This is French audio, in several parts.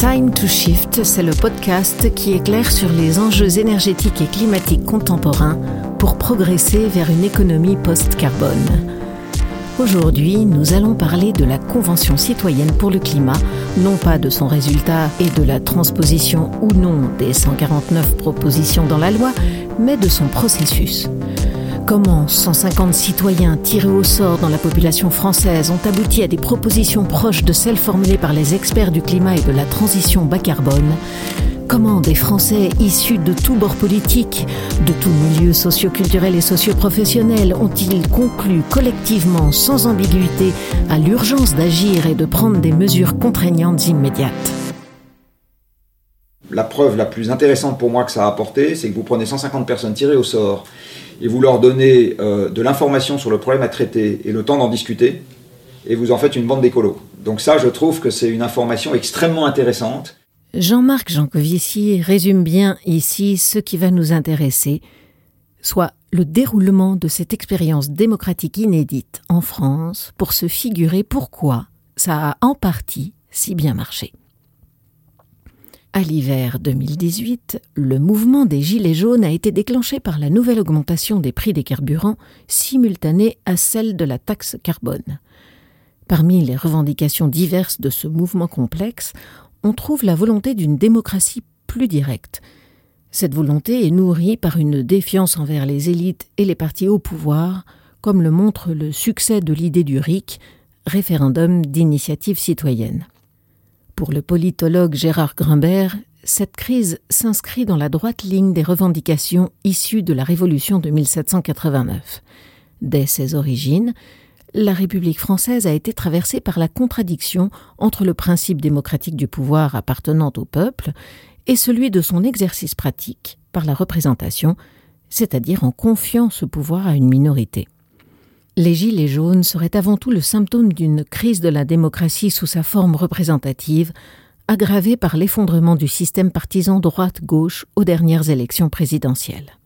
Time to Shift, c'est le podcast qui éclaire sur les enjeux énergétiques et climatiques contemporains pour progresser vers une économie post-carbone. Aujourd'hui, nous allons parler de la Convention citoyenne pour le climat, non pas de son résultat et de la transposition ou non des 149 propositions dans la loi, mais de son processus. Comment 150 citoyens tirés au sort dans la population française ont abouti à des propositions proches de celles formulées par les experts du climat et de la transition bas carbone? Comment des Français issus de tous bords politiques, de tous milieux socioculturels et socioprofessionnels ont-ils conclu collectivement, sans ambiguïté, à l'urgence d'agir et de prendre des mesures contraignantes immédiates? La preuve la plus intéressante pour moi que ça a apporté, c'est que vous prenez 150 personnes tirées au sort et vous leur donnez euh, de l'information sur le problème à traiter et le temps d'en discuter, et vous en faites une bande d'écolos. Donc ça, je trouve que c'est une information extrêmement intéressante. Jean-Marc Jancovici résume bien ici ce qui va nous intéresser, soit le déroulement de cette expérience démocratique inédite en France pour se figurer pourquoi ça a en partie si bien marché. À l'hiver 2018, le mouvement des Gilets jaunes a été déclenché par la nouvelle augmentation des prix des carburants simultanée à celle de la taxe carbone. Parmi les revendications diverses de ce mouvement complexe, on trouve la volonté d'une démocratie plus directe. Cette volonté est nourrie par une défiance envers les élites et les partis au pouvoir, comme le montre le succès de l'idée du RIC, référendum d'initiative citoyenne. Pour le politologue Gérard Grimbert, cette crise s'inscrit dans la droite ligne des revendications issues de la Révolution de 1789. Dès ses origines, la République française a été traversée par la contradiction entre le principe démocratique du pouvoir appartenant au peuple et celui de son exercice pratique par la représentation, c'est-à-dire en confiant ce pouvoir à une minorité. Les Gilets jaunes seraient avant tout le symptôme d'une crise de la démocratie sous sa forme représentative, aggravée par l'effondrement du système partisan droite-gauche aux dernières élections présidentielles.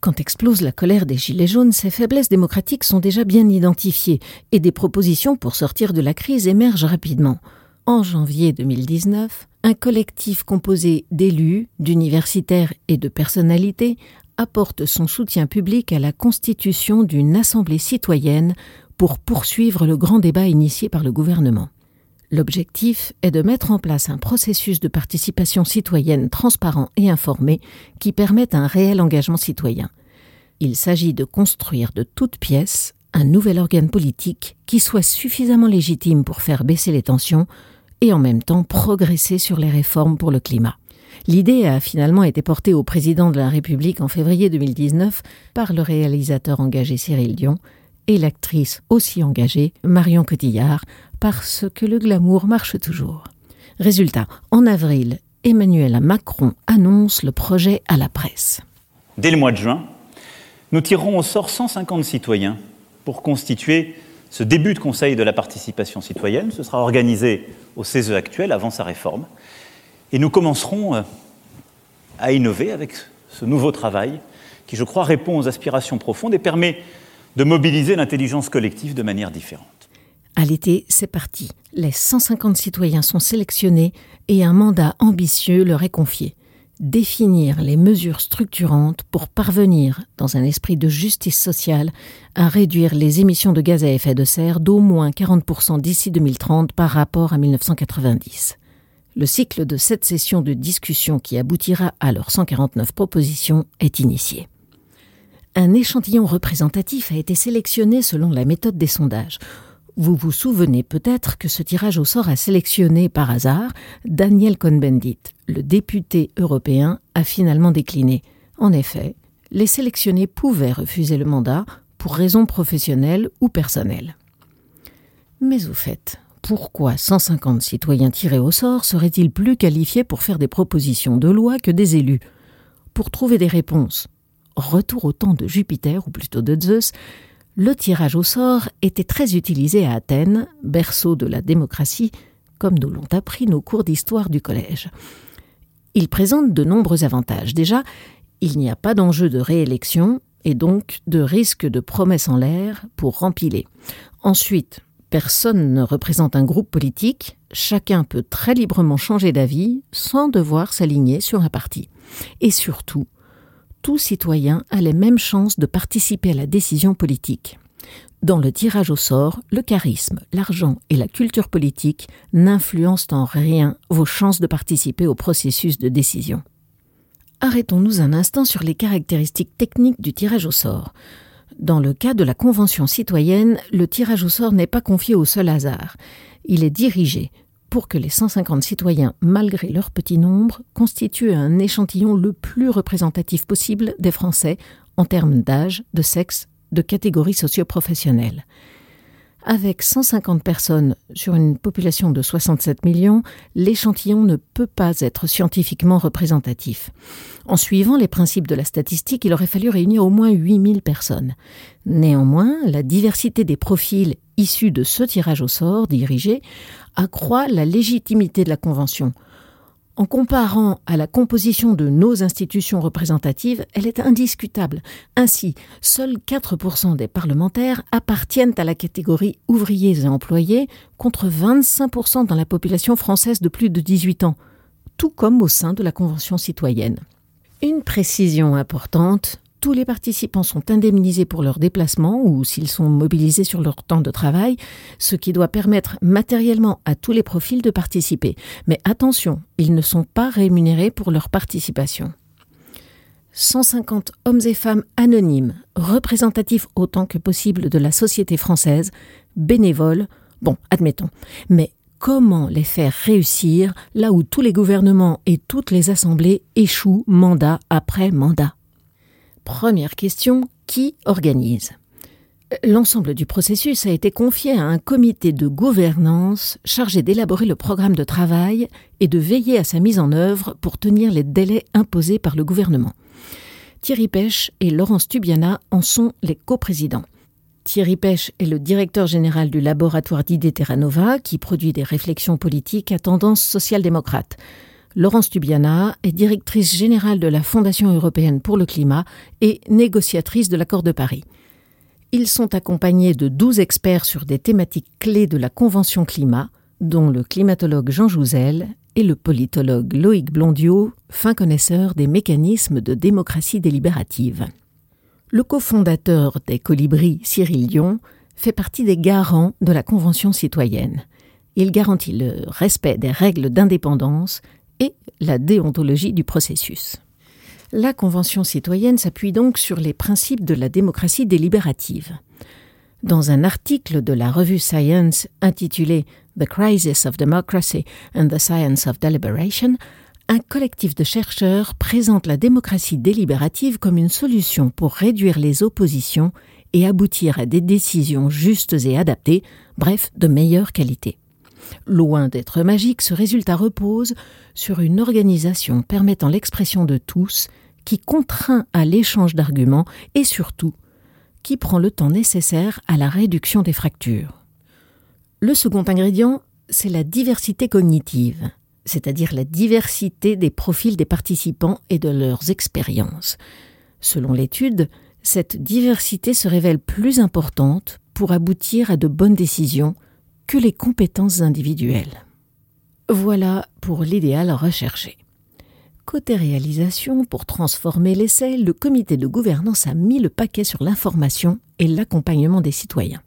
Quand explose la colère des Gilets jaunes, ces faiblesses démocratiques sont déjà bien identifiées et des propositions pour sortir de la crise émergent rapidement. En janvier 2019, un collectif composé d'élus, d'universitaires et de personnalités apporte son soutien public à la constitution d'une assemblée citoyenne pour poursuivre le grand débat initié par le gouvernement. L'objectif est de mettre en place un processus de participation citoyenne transparent et informé qui permette un réel engagement citoyen. Il s'agit de construire de toutes pièces un nouvel organe politique qui soit suffisamment légitime pour faire baisser les tensions et en même temps progresser sur les réformes pour le climat. L'idée a finalement été portée au président de la République en février 2019 par le réalisateur engagé Cyril Dion et l'actrice aussi engagée Marion Cotillard, parce que le glamour marche toujours. Résultat, en avril, Emmanuel Macron annonce le projet à la presse. Dès le mois de juin, nous tirerons au sort 150 citoyens pour constituer ce début de Conseil de la participation citoyenne. Ce sera organisé au CESE actuel avant sa réforme. Et nous commencerons euh, à innover avec ce nouveau travail qui, je crois, répond aux aspirations profondes et permet de mobiliser l'intelligence collective de manière différente. À l'été, c'est parti. Les 150 citoyens sont sélectionnés et un mandat ambitieux leur est confié. Définir les mesures structurantes pour parvenir, dans un esprit de justice sociale, à réduire les émissions de gaz à effet de serre d'au moins 40% d'ici 2030 par rapport à 1990. Le cycle de cette session de discussion qui aboutira à leurs 149 propositions est initié. Un échantillon représentatif a été sélectionné selon la méthode des sondages. Vous vous souvenez peut-être que ce tirage au sort a sélectionné par hasard Daniel Cohn-Bendit. Le député européen a finalement décliné. En effet, les sélectionnés pouvaient refuser le mandat pour raisons professionnelles ou personnelles. Mais au fait, pourquoi 150 citoyens tirés au sort seraient-ils plus qualifiés pour faire des propositions de loi que des élus? Pour trouver des réponses, retour au temps de Jupiter, ou plutôt de Zeus, le tirage au sort était très utilisé à Athènes, berceau de la démocratie, comme nous l'ont appris nos cours d'histoire du collège. Il présente de nombreux avantages. Déjà, il n'y a pas d'enjeu de réélection et donc de risque de promesse en l'air pour rempiler. Ensuite, Personne ne représente un groupe politique, chacun peut très librement changer d'avis sans devoir s'aligner sur un parti. Et surtout, tout citoyen a les mêmes chances de participer à la décision politique. Dans le tirage au sort, le charisme, l'argent et la culture politique n'influencent en rien vos chances de participer au processus de décision. Arrêtons-nous un instant sur les caractéristiques techniques du tirage au sort. Dans le cas de la Convention citoyenne, le tirage au sort n'est pas confié au seul hasard. Il est dirigé pour que les 150 citoyens, malgré leur petit nombre, constituent un échantillon le plus représentatif possible des Français en termes d'âge, de sexe, de catégories socioprofessionnelles. Avec 150 personnes sur une population de 67 millions, l'échantillon ne peut pas être scientifiquement représentatif. En suivant les principes de la statistique, il aurait fallu réunir au moins 8000 personnes. Néanmoins, la diversité des profils issus de ce tirage au sort dirigé accroît la légitimité de la Convention. En comparant à la composition de nos institutions représentatives, elle est indiscutable. Ainsi, seuls 4% des parlementaires appartiennent à la catégorie ouvriers et employés, contre 25% dans la population française de plus de 18 ans, tout comme au sein de la Convention citoyenne. Une précision importante, tous les participants sont indemnisés pour leur déplacement ou s'ils sont mobilisés sur leur temps de travail, ce qui doit permettre matériellement à tous les profils de participer. Mais attention, ils ne sont pas rémunérés pour leur participation. 150 hommes et femmes anonymes, représentatifs autant que possible de la société française, bénévoles, bon, admettons, mais comment les faire réussir là où tous les gouvernements et toutes les assemblées échouent mandat après mandat? Première question, qui organise? L'ensemble du processus a été confié à un comité de gouvernance chargé d'élaborer le programme de travail et de veiller à sa mise en œuvre pour tenir les délais imposés par le gouvernement. Thierry Pêche et Laurence Tubiana en sont les coprésidents. Thierry Pêche est le directeur général du laboratoire d'idées Terranova qui produit des réflexions politiques à tendance social-démocrate. Laurence Tubiana est directrice générale de la Fondation européenne pour le climat et négociatrice de l'accord de Paris. Ils sont accompagnés de 12 experts sur des thématiques clés de la Convention climat, dont le climatologue Jean Jouzel et le politologue Loïc Blondiot, fin connaisseur des mécanismes de démocratie délibérative. Le cofondateur des Colibris, Cyril Dion, fait partie des garants de la Convention citoyenne. Il garantit le respect des règles d'indépendance et la déontologie du processus. La Convention citoyenne s'appuie donc sur les principes de la démocratie délibérative. Dans un article de la revue Science intitulé The Crisis of Democracy and the Science of Deliberation, un collectif de chercheurs présente la démocratie délibérative comme une solution pour réduire les oppositions et aboutir à des décisions justes et adaptées, bref, de meilleure qualité. Loin d'être magique, ce résultat repose sur une organisation permettant l'expression de tous, qui contraint à l'échange d'arguments et surtout qui prend le temps nécessaire à la réduction des fractures. Le second ingrédient, c'est la diversité cognitive, c'est-à-dire la diversité des profils des participants et de leurs expériences. Selon l'étude, cette diversité se révèle plus importante pour aboutir à de bonnes décisions que les compétences individuelles. Voilà pour l'idéal recherché. Côté réalisation, pour transformer l'essai, le comité de gouvernance a mis le paquet sur l'information et l'accompagnement des citoyens.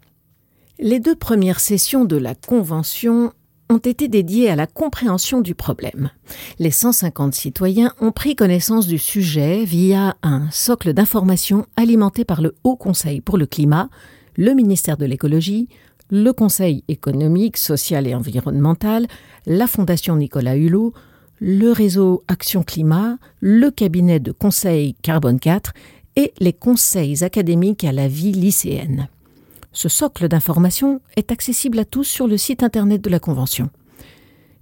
Les deux premières sessions de la Convention ont été dédiées à la compréhension du problème. Les 150 citoyens ont pris connaissance du sujet via un socle d'information alimenté par le Haut Conseil pour le climat, le ministère de l'écologie, le Conseil économique, social et environnemental, la Fondation Nicolas Hulot, le réseau Action Climat, le cabinet de conseil Carbone 4 et les conseils académiques à la vie lycéenne. Ce socle d'information est accessible à tous sur le site internet de la Convention.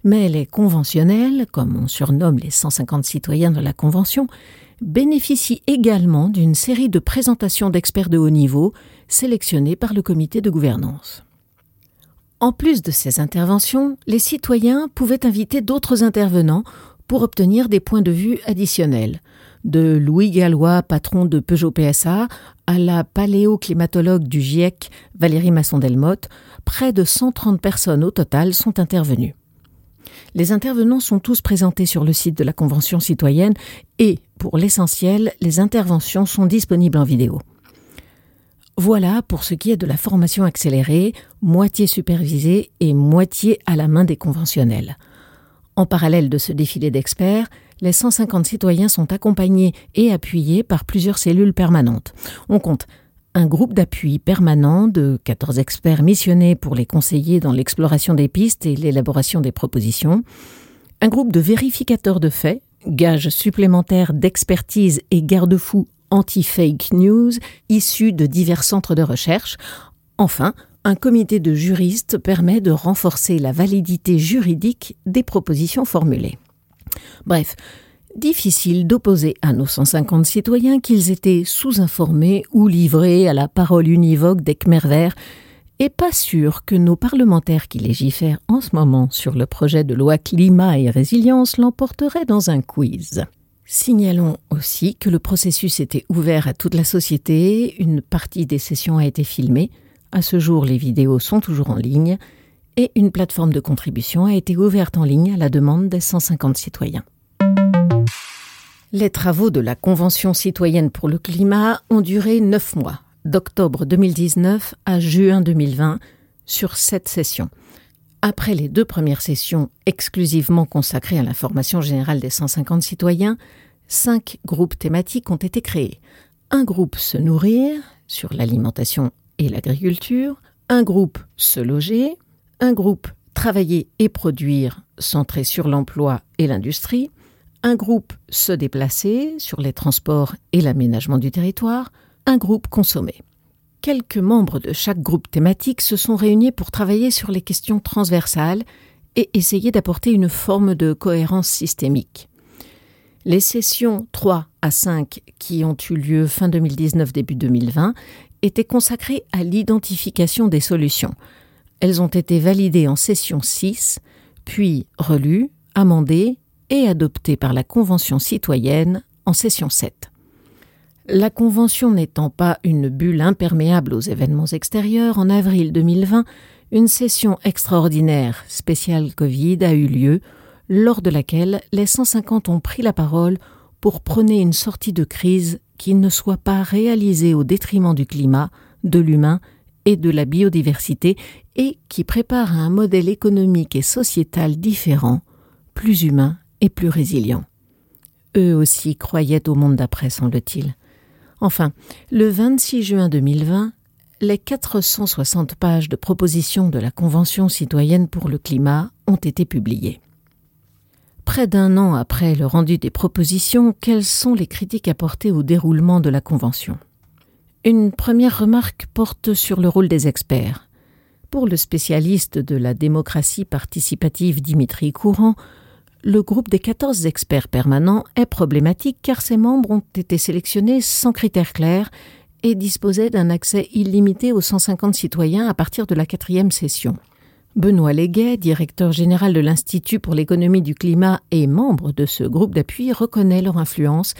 Mais les conventionnels, comme on surnomme les 150 citoyens de la Convention, bénéficient également d'une série de présentations d'experts de haut niveau sélectionnés par le comité de gouvernance. En plus de ces interventions, les citoyens pouvaient inviter d'autres intervenants pour obtenir des points de vue additionnels. de Louis Gallois, patron de Peugeot PSA, à la paléoclimatologue du GIEC, Valérie Masson-Delmotte, près de 130 personnes au total sont intervenues. Les intervenants sont tous présentés sur le site de la Convention citoyenne et, pour l'essentiel, les interventions sont disponibles en vidéo. Voilà pour ce qui est de la formation accélérée, moitié supervisée et moitié à la main des conventionnels. En parallèle de ce défilé d'experts, les 150 citoyens sont accompagnés et appuyés par plusieurs cellules permanentes. On compte un groupe d'appui permanent de 14 experts missionnés pour les conseiller dans l'exploration des pistes et l'élaboration des propositions, un groupe de vérificateurs de faits, gages supplémentaires d'expertise et garde-fous anti-fake news issus de divers centres de recherche, enfin, un comité de juristes permet de renforcer la validité juridique des propositions formulées. Bref, difficile d'opposer à nos 150 citoyens qu'ils étaient sous-informés ou livrés à la parole univoque des Khmer verts, et pas sûr que nos parlementaires qui légifèrent en ce moment sur le projet de loi climat et résilience l'emporteraient dans un quiz. Signalons aussi que le processus était ouvert à toute la société, une partie des sessions a été filmée, à ce jour les vidéos sont toujours en ligne, et une plateforme de contribution a été ouverte en ligne à la demande des 150 citoyens. Les travaux de la Convention citoyenne pour le climat ont duré neuf mois, d'octobre 2019 à juin 2020, sur sept sessions. Après les deux premières sessions exclusivement consacrées à l'information générale des 150 citoyens, cinq groupes thématiques ont été créés. Un groupe Se nourrir, sur l'alimentation et l'agriculture, un groupe Se loger, un groupe Travailler et produire, centré sur l'emploi et l'industrie, un groupe se déplacer sur les transports et l'aménagement du territoire, un groupe consommer. Quelques membres de chaque groupe thématique se sont réunis pour travailler sur les questions transversales et essayer d'apporter une forme de cohérence systémique. Les sessions 3 à 5 qui ont eu lieu fin 2019 début 2020 étaient consacrées à l'identification des solutions. Elles ont été validées en session 6, puis relues, amendées et adopté par la Convention citoyenne en session 7. La Convention n'étant pas une bulle imperméable aux événements extérieurs, en avril 2020, une session extraordinaire spéciale Covid a eu lieu, lors de laquelle les 150 ont pris la parole pour prôner une sortie de crise qui ne soit pas réalisée au détriment du climat, de l'humain et de la biodiversité et qui prépare un modèle économique et sociétal différent, plus humain et plus résilients. Eux aussi croyaient au monde d'après, semble-t-il. Enfin, le 26 juin 2020, les 460 pages de propositions de la Convention citoyenne pour le climat ont été publiées. Près d'un an après le rendu des propositions, quelles sont les critiques apportées au déroulement de la Convention? Une première remarque porte sur le rôle des experts. Pour le spécialiste de la démocratie participative Dimitri Courant, le groupe des 14 experts permanents est problématique car ses membres ont été sélectionnés sans critères clairs et disposaient d'un accès illimité aux 150 citoyens à partir de la quatrième session. Benoît Léguet, directeur général de l'Institut pour l'économie du climat et membre de ce groupe d'appui, reconnaît leur influence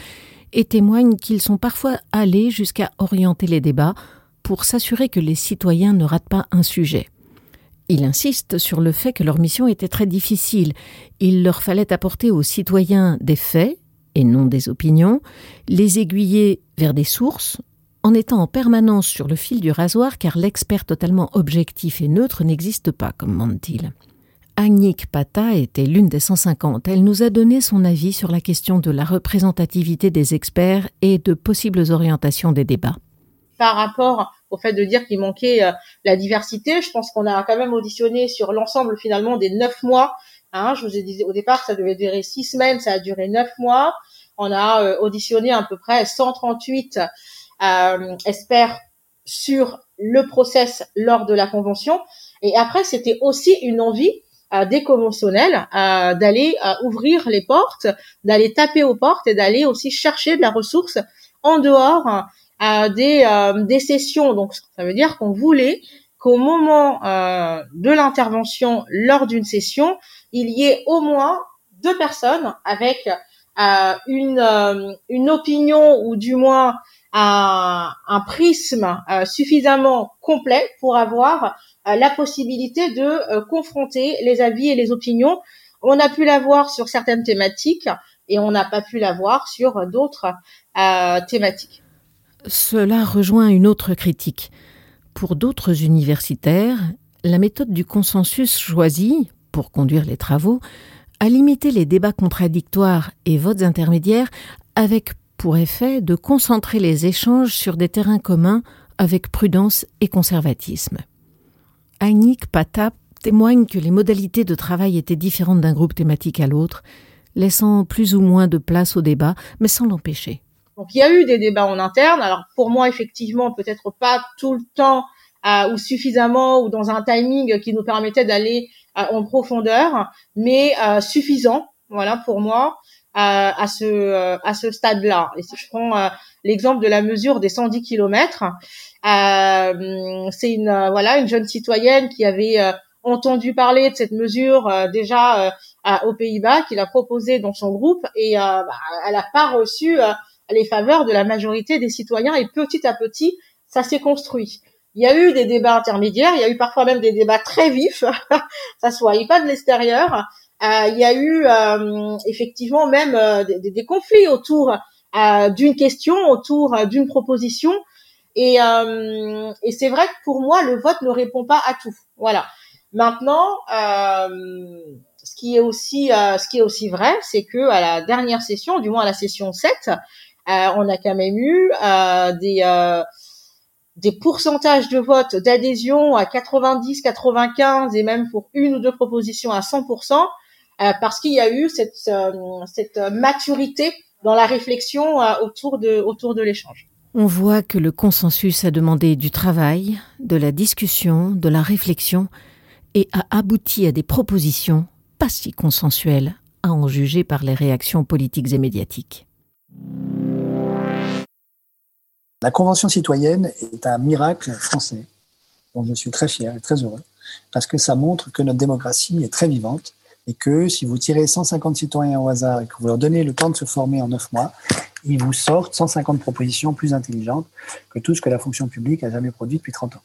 et témoigne qu'ils sont parfois allés jusqu'à orienter les débats pour s'assurer que les citoyens ne ratent pas un sujet. Il insiste sur le fait que leur mission était très difficile. Il leur fallait apporter aux citoyens des faits, et non des opinions, les aiguiller vers des sources, en étant en permanence sur le fil du rasoir car l'expert totalement objectif et neutre n'existe pas, commande-t-il. Agnick Pata était l'une des 150. Elle nous a donné son avis sur la question de la représentativité des experts et de possibles orientations des débats. Par rapport au fait de dire qu'il manquait euh, la diversité. Je pense qu'on a quand même auditionné sur l'ensemble finalement des neuf mois. Hein, je vous ai dit au départ ça devait durer six semaines, ça a duré neuf mois. On a euh, auditionné à peu près 138 euh, experts sur le process lors de la convention. Et après, c'était aussi une envie euh, des conventionnels d'aller ouvrir les portes, d'aller taper aux portes et d'aller aussi chercher de la ressource en dehors à des, euh, des sessions. Donc, ça veut dire qu'on voulait qu'au moment euh, de l'intervention lors d'une session, il y ait au moins deux personnes avec une, une opinion ou du moins un, un prisme suffisamment complet pour avoir la possibilité de confronter les avis et les opinions. On a pu l'avoir sur certaines thématiques et on n'a pas pu l'avoir sur d'autres thématiques. Cela rejoint une autre critique. Pour d'autres universitaires, la méthode du consensus choisie, pour conduire les travaux, a limité les débats contradictoires et votes intermédiaires avec pour effet de concentrer les échanges sur des terrains communs avec prudence et conservatisme. Agnick Patap témoigne que les modalités de travail étaient différentes d'un groupe thématique à l'autre, laissant plus ou moins de place au débat, mais sans l'empêcher. Donc il y a eu des débats en interne. Alors pour moi, effectivement, peut-être pas tout le temps euh, ou suffisamment ou dans un timing qui nous permettait d'aller euh, en profondeur, mais euh, suffisant, voilà, pour moi, à ce à ce stade-là. Et si je prends l'exemple de la mesure des 110 kilomètres, c'est une voilà une jeune citoyenne qui avait entendu parler de cette mesure déjà aux Pays-Bas, qui l'a proposée dans son groupe et bah, elle n'a pas reçu les faveurs de la majorité des citoyens et petit à petit, ça s'est construit. Il y a eu des débats intermédiaires, il y a eu parfois même des débats très vifs, ça se voyait pas de l'extérieur. Euh, il y a eu euh, effectivement même euh, des, conflits autour d'une question, autour d'une proposition. Et, et c'est vrai que pour moi, le vote ne répond pas à tout. Voilà. Maintenant, ce qui est aussi, ce qui est aussi vrai, c'est que à la dernière session, du moins à la session 7, euh, on a quand même eu euh, des euh, des pourcentages de vote d'adhésion à 90, 95 et même pour une ou deux propositions à 100%, parce qu'il y a eu cette, maturité dans la réflexion autour de l'échange. On voit que le consensus a demandé du travail, de la discussion, de la réflexion et a abouti à des propositions pas si consensuelles, à en juger par les réactions politiques et médiatiques. La Convention citoyenne est un miracle français dont je suis très fier et très heureux parce que ça montre que notre démocratie est très vivante et que si vous tirez 150 citoyens au hasard et que vous leur donnez le temps de se former en neuf mois, ils vous sortent 150 propositions plus intelligentes que tout ce que la fonction publique a jamais produit depuis 30 ans.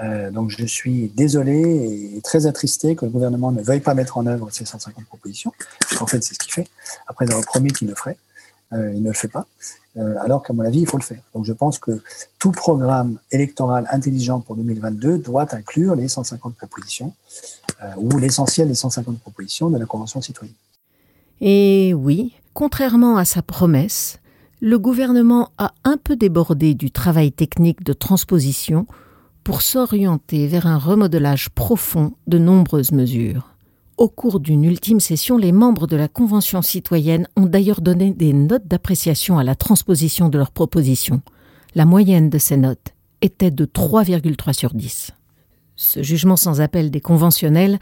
Euh, donc je suis désolé et très attristé que le gouvernement ne veuille pas mettre en œuvre ces 150 propositions, En fait c'est ce qu'il fait, après avoir promis qu'il le ferait. Euh, il ne le fait pas, euh, alors qu'à mon avis, il faut le faire. Donc je pense que tout programme électoral intelligent pour 2022 doit inclure les 150 propositions, euh, ou l'essentiel des 150 propositions de la Convention citoyenne. Et oui, contrairement à sa promesse, le gouvernement a un peu débordé du travail technique de transposition pour s'orienter vers un remodelage profond de nombreuses mesures. Au cours d'une ultime session, les membres de la Convention citoyenne ont d'ailleurs donné des notes d'appréciation à la transposition de leurs propositions. La moyenne de ces notes était de 3,3 sur 10. Ce jugement sans appel des conventionnels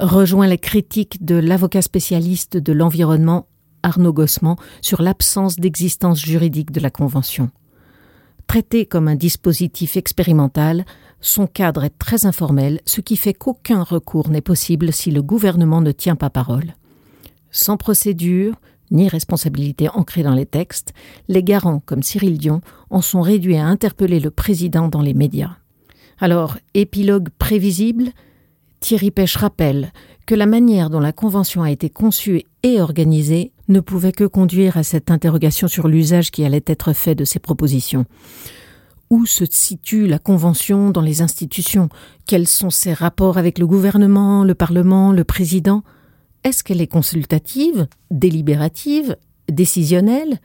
rejoint les critiques de l'avocat spécialiste de l'environnement Arnaud Gossement sur l'absence d'existence juridique de la Convention. Traité comme un dispositif expérimental, son cadre est très informel, ce qui fait qu'aucun recours n'est possible si le gouvernement ne tient pas parole. Sans procédure, ni responsabilité ancrée dans les textes, les garants comme Cyril Dion en sont réduits à interpeller le président dans les médias. Alors, épilogue prévisible, Thierry Pêche rappelle que la manière dont la Convention a été conçue et organisée ne pouvait que conduire à cette interrogation sur l'usage qui allait être fait de ces propositions. Où se situe la Convention dans les institutions? Quels sont ses rapports avec le gouvernement, le Parlement, le président? Est-ce qu'elle est consultative, délibérative, décisionnelle?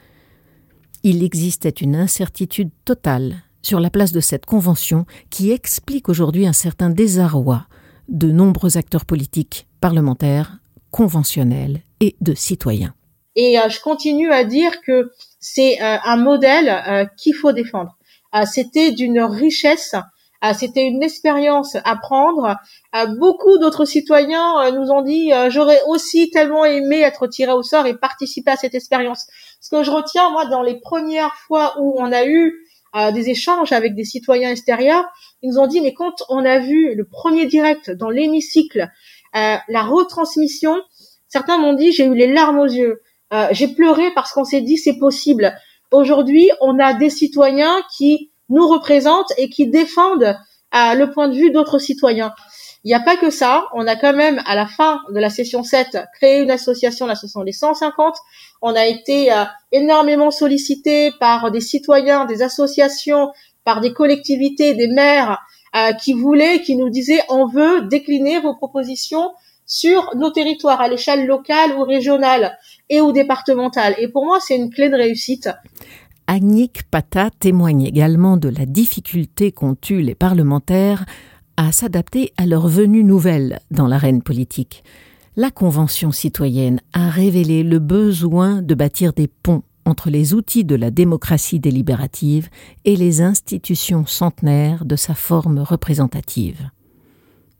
Il existait une incertitude totale sur la place de cette Convention qui explique aujourd'hui un certain désarroi de nombreux acteurs politiques, parlementaires, conventionnels et de citoyens. Et euh, je continue à dire que c'est euh, un modèle euh, qu'il faut défendre. Euh, c'était d'une richesse, euh, c'était une expérience à prendre. Euh, beaucoup d'autres citoyens nous ont dit j'aurais aussi tellement aimé être tiré au sort et participer à cette expérience. Ce que je retiens moi dans les premières fois où on a eu des échanges avec des citoyens extérieurs, ils nous ont dit mais quand on a vu le premier direct dans l'hémicycle, la retransmission, certains m'ont dit j'ai eu les larmes aux yeux. Euh, j'ai pleuré parce qu'on s'est dit c'est possible. Aujourd'hui, on a des citoyens qui nous représentent et qui défendent euh, le point de vue d'autres citoyens. Il n'y a pas que ça. On a quand même, à la fin de la session 7, créé une association, l'association des 150. On a été euh, énormément sollicité par des citoyens, des associations, par des collectivités, des maires euh, qui voulaient, qui nous disaient, on veut décliner vos propositions sur nos territoires à l'échelle locale ou régionale et ou départementale. Et pour moi, c'est une clé de réussite. Agnick Pata témoigne également de la difficulté qu'ont eu les parlementaires à s'adapter à leur venue nouvelle dans l'arène politique. La Convention citoyenne a révélé le besoin de bâtir des ponts entre les outils de la démocratie délibérative et les institutions centenaires de sa forme représentative.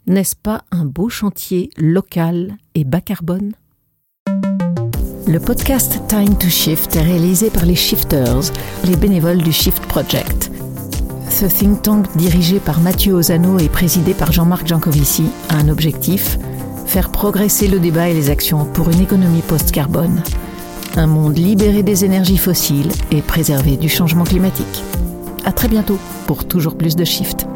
N'est-ce pas un beau chantier local et bas carbone? Le podcast Time to Shift est réalisé par les Shifters, les bénévoles du Shift Project. Ce think tank dirigé par Mathieu Ozano et présidé par Jean-Marc Jancovici a un objectif faire progresser le débat et les actions pour une économie post-carbone, un monde libéré des énergies fossiles et préservé du changement climatique. À très bientôt pour toujours plus de Shift.